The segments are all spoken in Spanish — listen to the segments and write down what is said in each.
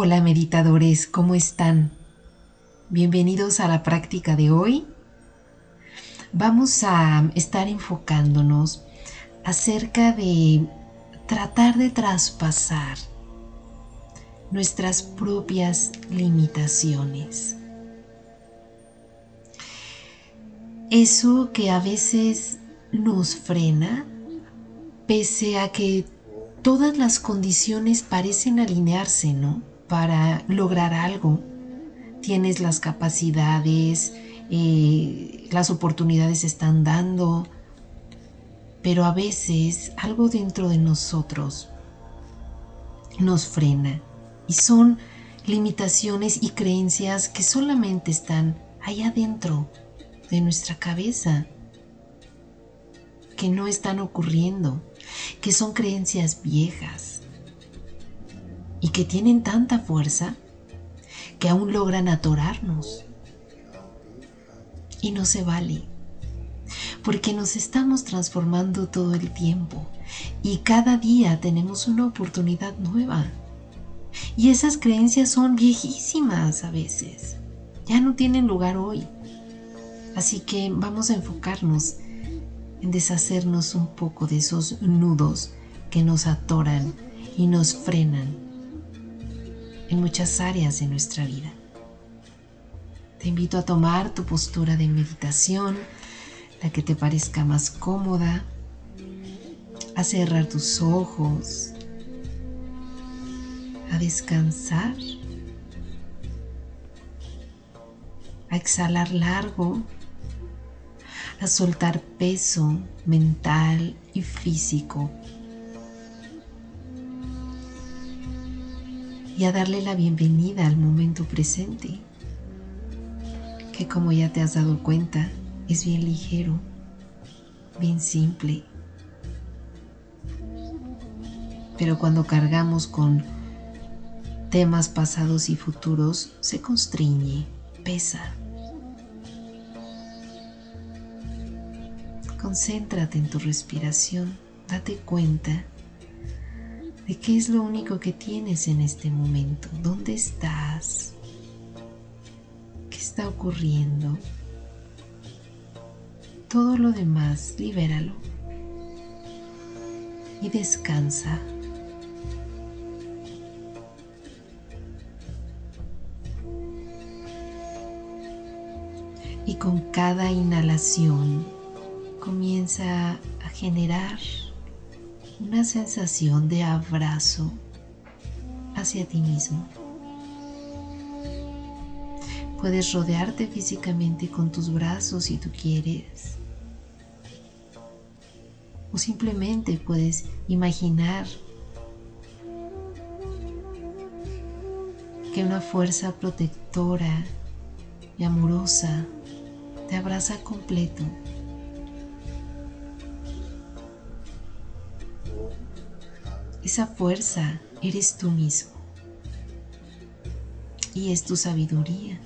Hola meditadores, ¿cómo están? Bienvenidos a la práctica de hoy. Vamos a estar enfocándonos acerca de tratar de traspasar nuestras propias limitaciones. Eso que a veces nos frena, pese a que todas las condiciones parecen alinearse, ¿no? Para lograr algo. Tienes las capacidades, eh, las oportunidades están dando, pero a veces algo dentro de nosotros nos frena y son limitaciones y creencias que solamente están allá adentro de nuestra cabeza, que no están ocurriendo, que son creencias viejas y que tienen tanta fuerza que aún logran atorarnos. Y no se vale, porque nos estamos transformando todo el tiempo y cada día tenemos una oportunidad nueva. Y esas creencias son viejísimas a veces, ya no tienen lugar hoy. Así que vamos a enfocarnos en deshacernos un poco de esos nudos que nos atoran y nos frenan en muchas áreas de nuestra vida. Te invito a tomar tu postura de meditación, la que te parezca más cómoda, a cerrar tus ojos, a descansar, a exhalar largo, a soltar peso mental y físico y a darle la bienvenida al momento presente, que como ya te has dado cuenta, es bien ligero, bien simple. Pero cuando cargamos con temas pasados y futuros, se constriñe, pesa. Concéntrate en tu respiración, date cuenta de qué es lo único que tienes en este momento, dónde estás, qué está ocurriendo. Todo lo demás, libéralo y descansa. Y con cada inhalación comienza a generar una sensación de abrazo hacia ti mismo. Puedes rodearte físicamente con tus brazos si tú quieres. O simplemente puedes imaginar que una fuerza protectora y amorosa te abraza completo Esa fuerza eres tú mismo. Y es tu sabiduría.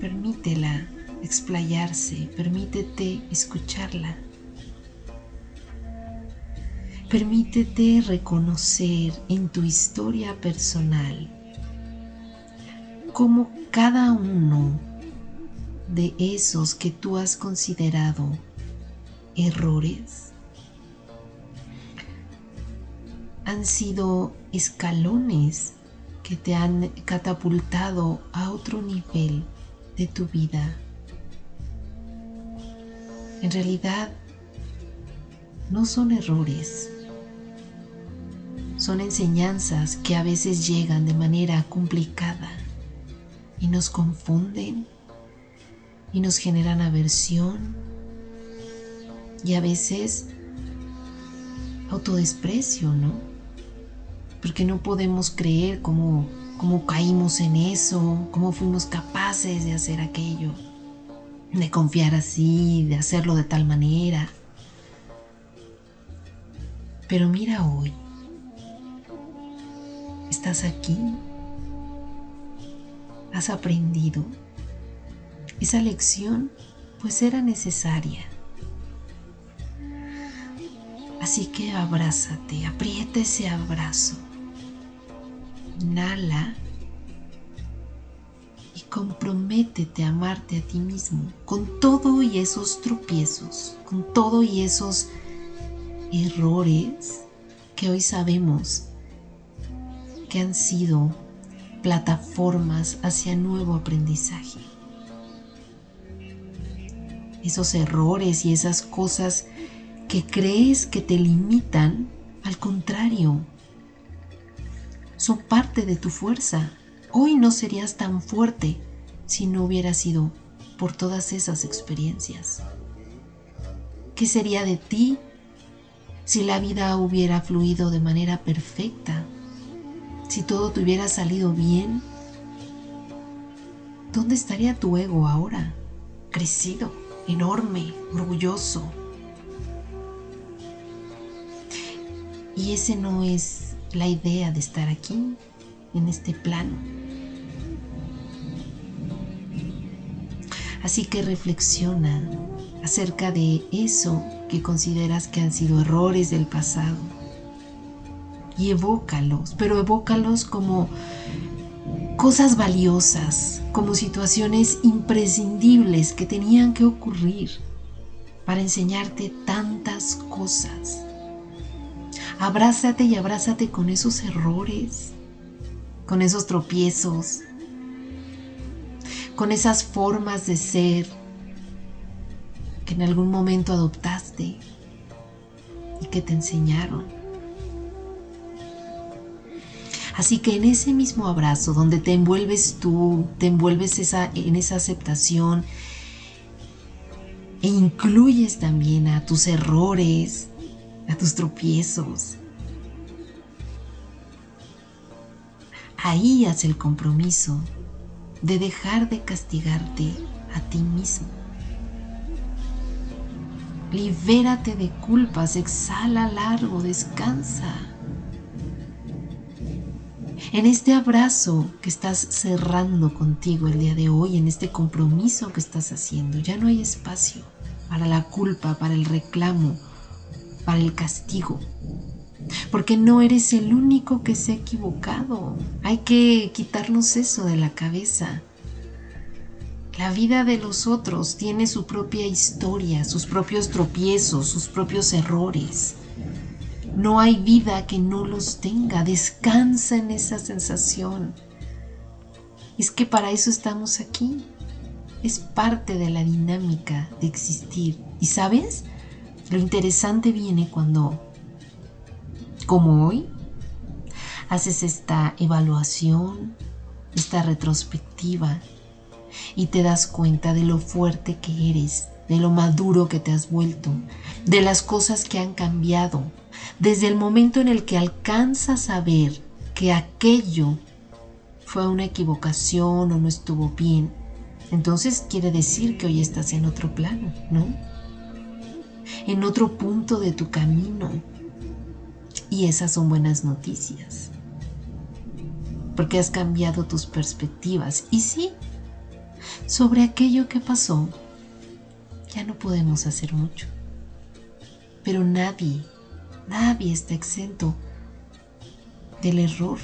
Permítela explayarse, permítete escucharla. Permítete reconocer en tu historia personal cómo cada uno de esos que tú has considerado errores han sido escalones que te han catapultado a otro nivel de tu vida. En realidad, no son errores, son enseñanzas que a veces llegan de manera complicada y nos confunden y nos generan aversión y a veces autodesprecio, ¿no? Porque no podemos creer cómo, cómo caímos en eso, cómo fuimos capaces de hacer aquello, de confiar así, de hacerlo de tal manera. Pero mira hoy, estás aquí, has aprendido. Esa lección pues era necesaria. Así que abrázate, aprieta ese abrazo Inhala y comprométete a amarte a ti mismo con todo y esos tropiezos, con todo y esos errores que hoy sabemos que han sido plataformas hacia nuevo aprendizaje. Esos errores y esas cosas que crees que te limitan, al contrario, son parte de tu fuerza. Hoy no serías tan fuerte si no hubiera sido por todas esas experiencias. ¿Qué sería de ti si la vida hubiera fluido de manera perfecta? Si todo te hubiera salido bien, ¿dónde estaría tu ego ahora? Crecido, enorme, orgulloso. Y ese no es la idea de estar aquí, en este plano. Así que reflexiona acerca de eso que consideras que han sido errores del pasado y evócalos, pero evócalos como cosas valiosas, como situaciones imprescindibles que tenían que ocurrir para enseñarte tantas cosas. Abrázate y abrázate con esos errores, con esos tropiezos, con esas formas de ser que en algún momento adoptaste y que te enseñaron. Así que en ese mismo abrazo donde te envuelves tú, te envuelves esa, en esa aceptación e incluyes también a tus errores, a tus tropiezos. Ahí haz el compromiso de dejar de castigarte a ti mismo. Libérate de culpas, exhala largo, descansa en este abrazo que estás cerrando contigo el día de hoy, en este compromiso que estás haciendo, ya no hay espacio para la culpa, para el reclamo, para el castigo. Porque no eres el único que se ha equivocado. Hay que quitarnos eso de la cabeza. La vida de los otros tiene su propia historia, sus propios tropiezos, sus propios errores. No hay vida que no los tenga. Descansa en esa sensación. Es que para eso estamos aquí. Es parte de la dinámica de existir. Y sabes, lo interesante viene cuando, como hoy, haces esta evaluación, esta retrospectiva y te das cuenta de lo fuerte que eres, de lo maduro que te has vuelto, de las cosas que han cambiado, desde el momento en el que alcanzas a ver que aquello fue una equivocación o no estuvo bien, entonces quiere decir que hoy estás en otro plano, ¿no? En otro punto de tu camino. Y esas son buenas noticias. Porque has cambiado tus perspectivas. Y sí, sobre aquello que pasó, ya no podemos hacer mucho. Pero nadie Nadie está exento del error,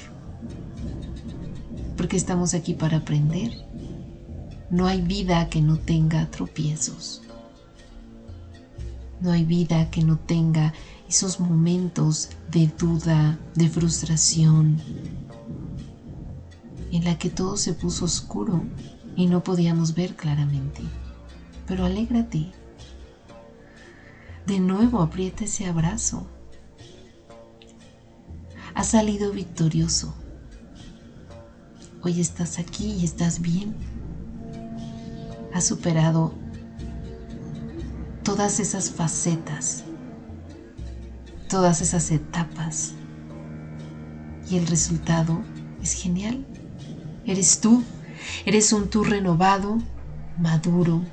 porque estamos aquí para aprender. No hay vida que no tenga tropiezos. No hay vida que no tenga esos momentos de duda, de frustración, en la que todo se puso oscuro y no podíamos ver claramente. Pero alégrate. De nuevo aprieta ese abrazo has salido victorioso. Hoy estás aquí y estás bien. Has superado todas esas facetas, todas esas etapas. Y el resultado es genial. Eres tú, eres un tú renovado, maduro,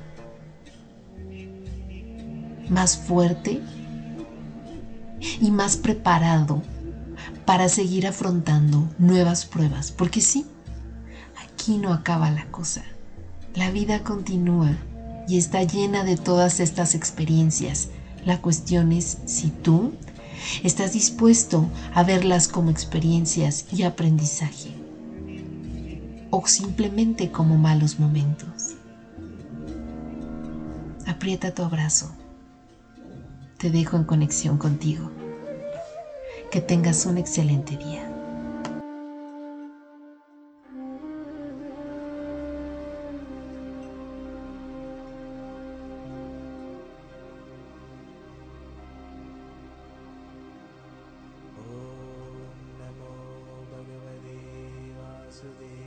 más fuerte y más preparado para seguir afrontando nuevas pruebas, porque sí, aquí no acaba la cosa. La vida continúa y está llena de todas estas experiencias. La cuestión es si tú estás dispuesto a verlas como experiencias y aprendizaje o simplemente como malos momentos. Aprieta tu abrazo. Te dejo en conexión contigo. Que tengas un excelente día. to the.